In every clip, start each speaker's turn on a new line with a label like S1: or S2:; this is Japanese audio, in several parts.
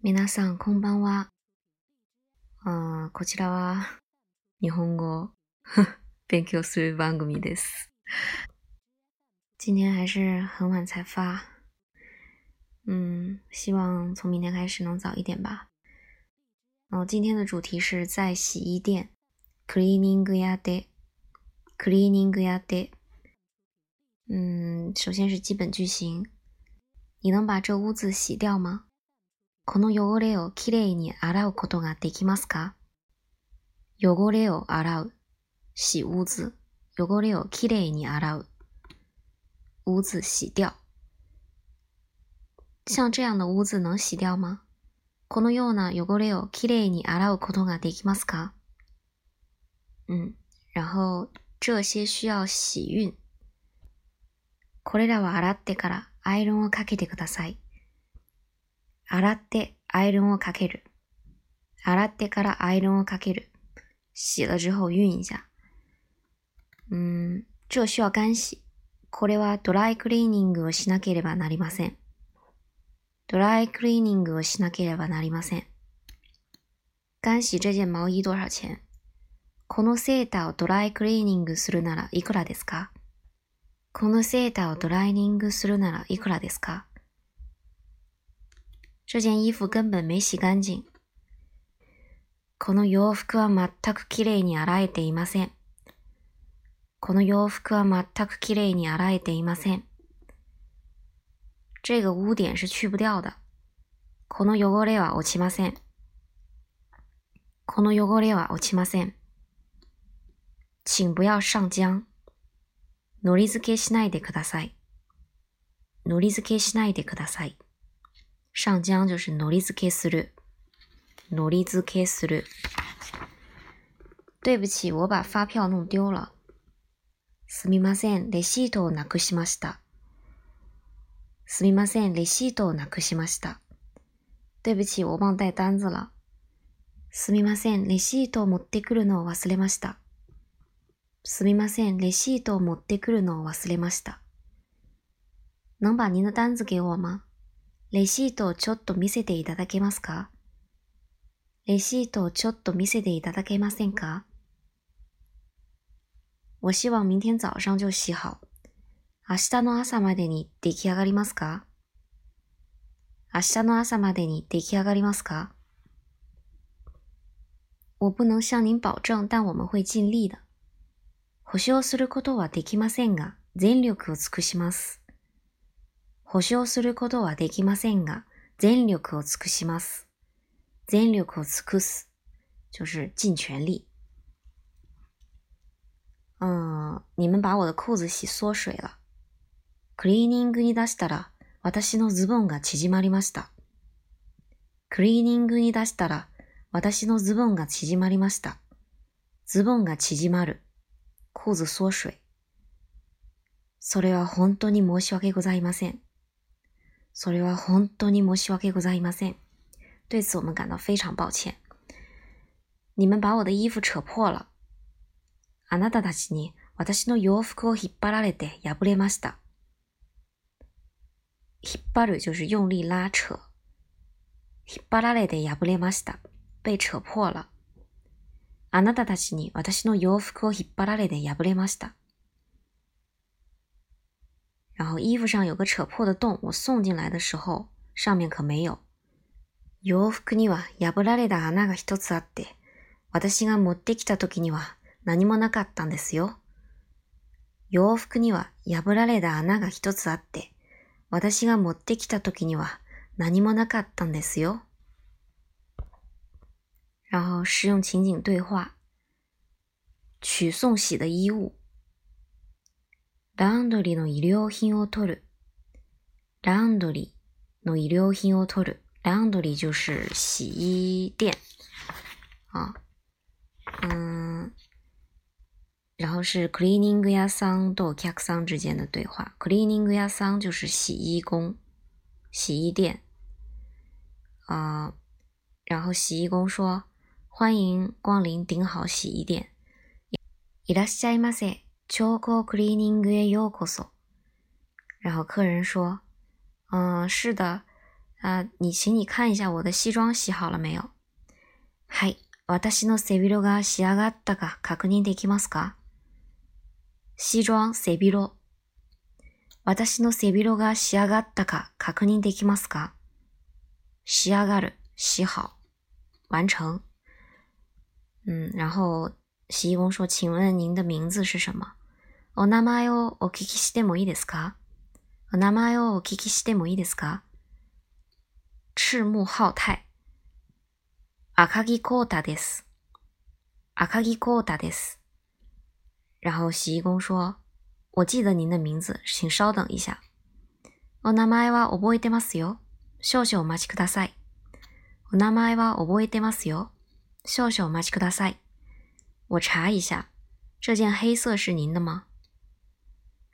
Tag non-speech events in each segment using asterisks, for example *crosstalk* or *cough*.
S1: 皆さん、こんばんは。あこちらは、日本語 *laughs* 勉強する番組です。今天还是很晚才发，嗯，希望从明天开始能早一点吧。哦，今天的主题是在洗衣店，cleaning 屋で，cleaning 屋で。嗯，首先是基本句型，你能把这屋子洗掉吗？この汚れをきれいに洗うことができますか？汚れを洗う。洗屋子。汚れをきれいに洗う。屋子洗掉。像这样的屋子能洗掉吗？このような汚れをきれいに洗うことができますか？嗯，然后这些需要洗熨。これらは洗ってからアイロンをかけてください。洗ってアイロンをかける。洗ってからアイロンをかける。洗了之后熨一下。嗯，这需要干洗。これはドライクリーニングをしなければなりません。ドライクリーニングをしなければなりません。干洗这件毛衣多少钱このセーターをドライクリーニングするならいくらですか？このセーターをドライニングするならいくらですか？这件衣服根本没洗干净。この洋服は全くきれいに洗えていません。この洋服は全くきれいに洗えていません。这个污点是去不掉的。この汚れは落ちません。この汚れは落ちません。请不要上浆。のり付けしないでください。のり付けしないでください。上浆就是ノリ付けする。ノリ付けする。对不起，我把发票弄丢了。すみません、レシートをなくしました。すみません、レシートをなくしました。对不起，我忘带单子了。すみません、レシートを持ってくるのを忘れました。すみません、レシートを持ってくるのを忘れました。能把您的单子给我吗？レシートをちょっと見せていただけますか？レシートをちょっと見せていただけませんか？我希望明天早上就洗好。明日の朝までに出来上がりますか？明日の朝までに出来上がりますか？我不能向您保证，但我们会尽力的。保証することはできませんが、全力を尽くします。保証することはできませんが、全力を尽くします。全力を尽くす，就是尽全力。嗯，你们把我的裤子洗缩水了。クリーニングに出したら、私のズボンが縮まりました。クリーニングに出したら、私のズボンが縮まりました。ズボンが縮まる。裤子缩水。それは本当に申し訳ございません。それは本当に申し訳ございません。对此我们感到非常抱歉。你们把我的衣服扯破了。あなたたちに私の洋服を引っ張られて破れました。引っ張る就是用力拉扯。引っ張られて破れました。被扯破了。あなたたちに私の洋服を引っ張られて破れました。然后衣服上有个扯破的洞，我送进来的时候上面可没有。洋服には破られた穴が一つあって、私が持ってきた時には何もなかったんですよ。洋服には破られた穴が一つあって、私が持ってきた時には何もなかったんですよ。然后实用情景对话，取送洗的衣物。ランドリーの衣料品を取る。ランドリーの衣料品を取る。ランドリー就是洗衣店啊，嗯，然后是 cleaning 屋さんとお客さん之间的对话。cleaning 屋さん就是洗衣工，洗衣店啊。然后洗衣工说：“欢迎光临顶好洗衣店。”いらっしゃいませ。超高 cleaning へようこそ。然后客人说：“嗯，是的，啊，你请你看一下我的西装洗好了没有？はい、私の背広が仕上がったか？確認できますか？西装背広。私の背広が仕上がったか？確認できますか？仕上がる、洗好，完成。嗯，然后洗衣工说：“请问您的名字是什么？”お名前をお聞きしてもいいですか？お名前をお聞きしてもいいですか？赤木浩太。赤木浩太です。赤木浩太です。然后洗衣工说：“我记得您的名字，请稍等一下。”お名前は覚えてますよ。少々お待ちください。お名前は覚えてますよ。少々お待ちください。我查一下，这件黑色是您的吗？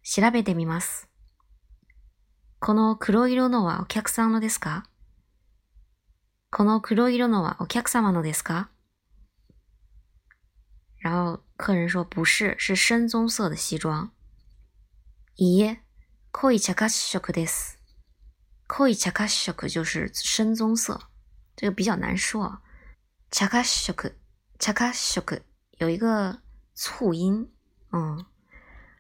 S1: 調べてみます。この黒色のはお客さんのですか？この黒色のはお客様のですか？然后客人说不是，是深棕色的西装。いいえ、濃い茶褐色です。濃い茶褐色就是深棕色，这个比较难说。茶褐色，茶褐色。有一个促音，嗯，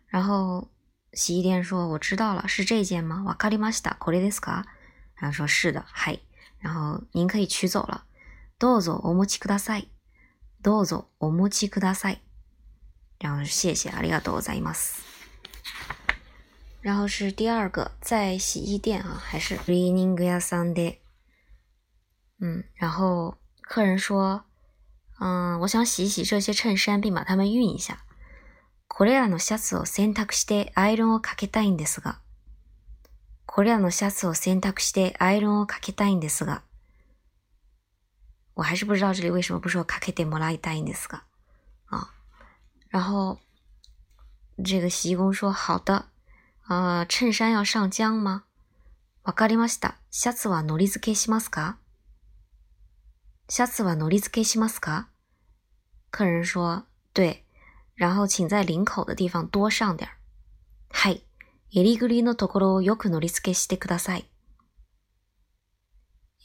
S1: 然后洗衣店说我知道了，是这件吗？わかりました。これですか？然后说是的，嗨，然后您可以取走了。どうぞお持ちください。どうぞお持ちください。然后谢谢，ありがとうございます。然后是第二个，在洗衣店啊，还是クリーニング屋さんで，嗯，然后客人说。嗯，我想洗一洗这些衬衫，并把它们熨一下。 これらのシャツを洗濯してアイロンをかけたいんですが。これらのシャツを洗濯してアイロンをかけたいんですが。我还是不知道这里为什么不说かけてもらいたいんですが。啊，然后这个洗衣工说：“好的，呃，衬衫要上浆吗？”わかりました。シャツはのり付けしますか？シャツはのり付けしますか？客人说：“对，然后请在领口的地方多上点はい、襟ぐりのところをよくのり付けしてください。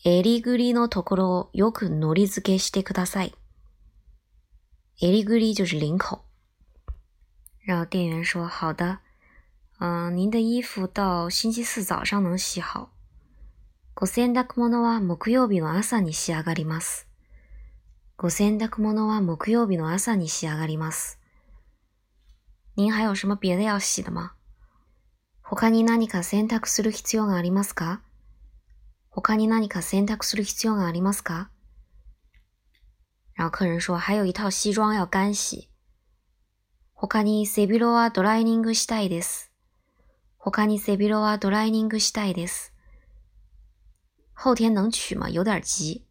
S1: 襟ぐりのところをよくのり付けしてください。襟ぐり就是领口。”然后店员说：“好的，嗯，您的衣服到星期四早上能洗好。”ご洗濯物は木曜日の朝に仕上がります。ご洗濯物は木曜日の朝に仕上がります。您还有什么别的要洗的吗？他に何か洗濯する必要がありますか他に何か洗濯する必要がありますか然后客人说还有一套西装要干洗。他に背広はドライニングしたいです。他に背広はドライニングしたいです。后天能取吗？有点急。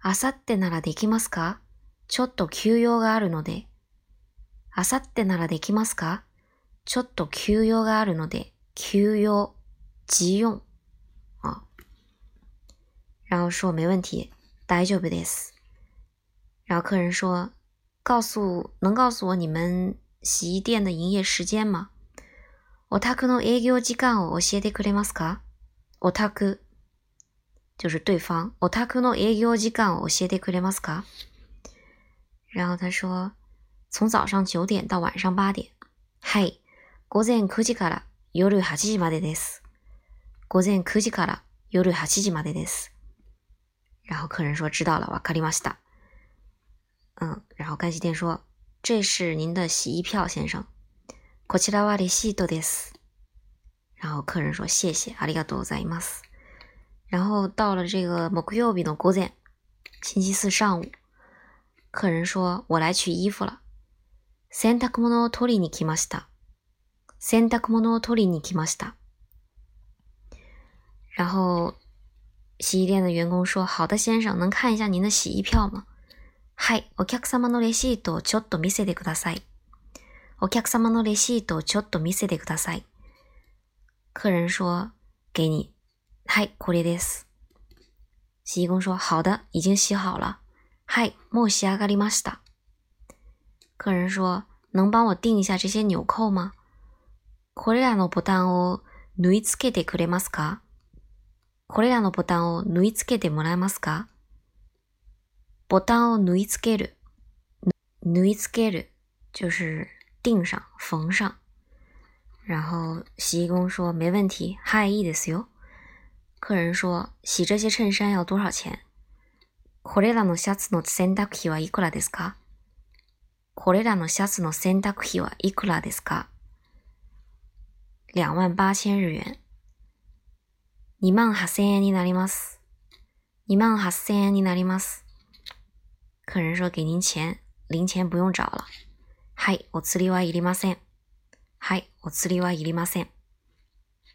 S1: あさってならできますか？ちょっと休養があるので。あさってならできますか？ちょっと休養があるので。休養、急用。啊。然后说没问题，大丈夫です。然后客人说，告诉能告诉我你们洗衣店的营业时间吗？お宅の営業時間を教えてくれますか？お宅就是对方，お宅の営業時間を教えてくれますか？然后他说，从早上九点到晚上八点。はい、午前9時から夜8時までです。午前9時から夜8時までです。然后客人说知道了，わかりました。嗯，然后干洗店说，这是您的洗衣票，先生。こちらはレシートです。然后客人说谢谢，ありがとうございます。然后到了这个木曜日の午前，星期四上午，客人说：“我来取衣服了。” 洗濯物を取りに来ました。洗濯物を取りに来ました。然后洗衣店的员工说：“好的，先生，能看一下您的洗衣票吗？”はい、お客様のレシートをちょっと見せてください。お客様のレシートをちょっと見せてください。客人说：“给你。”嗨，これです。洗衣工说：“好的，已经洗好了。”嗨，もう仕上がりました。客人说：“能帮我钉一下这些纽扣吗？”これらのボタンを縫い付けてくれますか？これらのボタンを縫い付けてもらえますか？ボタンを縫い付ける。縫い付ける就是钉上、缝上。然后洗衣工说没问题，嗨，いいですよ。客人说洗这些衬衫要多少钱？これらのシャツの洗濯費はいくらですかこれらのシャツの洗濯費はいくらですか？两万八千日元。二万八千円になります。二万八千円になります。客人说给您钱，零钱不用找了。はい、お釣りはいりません。はい、お釣りはいりません。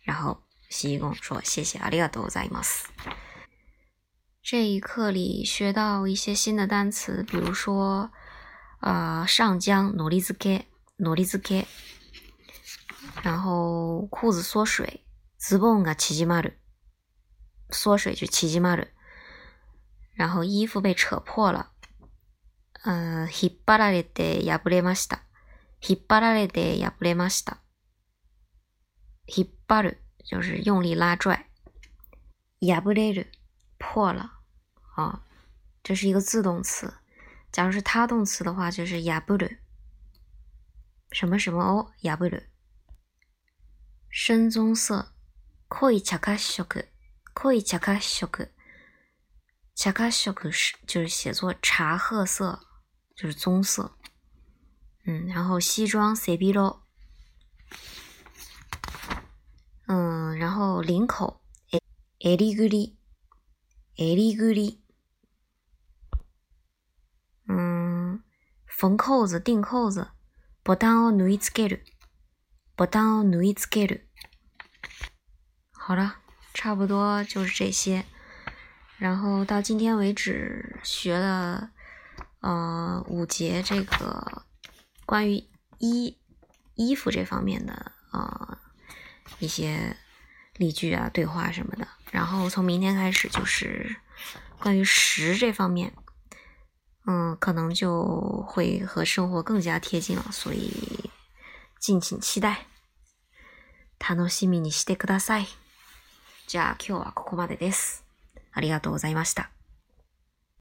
S1: 然后洗衣工说谢谢，ありがとうございます。这一课里学到一些新的单词，比如说，呃，上浆努力子给努力子给，然后裤子缩水，ズボンが縮まる，缩水就縮まる，然后衣服被扯破了，呃，引っ張られて破れました，引っ張られて破れました，引っ張る就是用力拉拽，破れる。破了啊，这是一个自动词。假如是他动词的话，就是やぶる。什么什么哦，やぶる。深棕色，濃い茶褐色，濃い茶褐色。茶褐色是就是写作茶褐色，就是棕色。嗯，然后西装セビロ。嗯，然后领口エエリグリ。襟ぐり。 缝扣子、钉扣子。ボタンを縫い付ける。ボタンを縫い付ける。好了，差不多就是这些。然后到今天为止，学了呃五节这个关于衣衣服这方面的呃一些。例句啊，对话什么的。然后从明天开始就是关于食这方面， 嗯，可能就会和生活更加贴近了。所以敬请期待。楽しみにしてください。じゃあ今日はここまでです。ありがとうございました。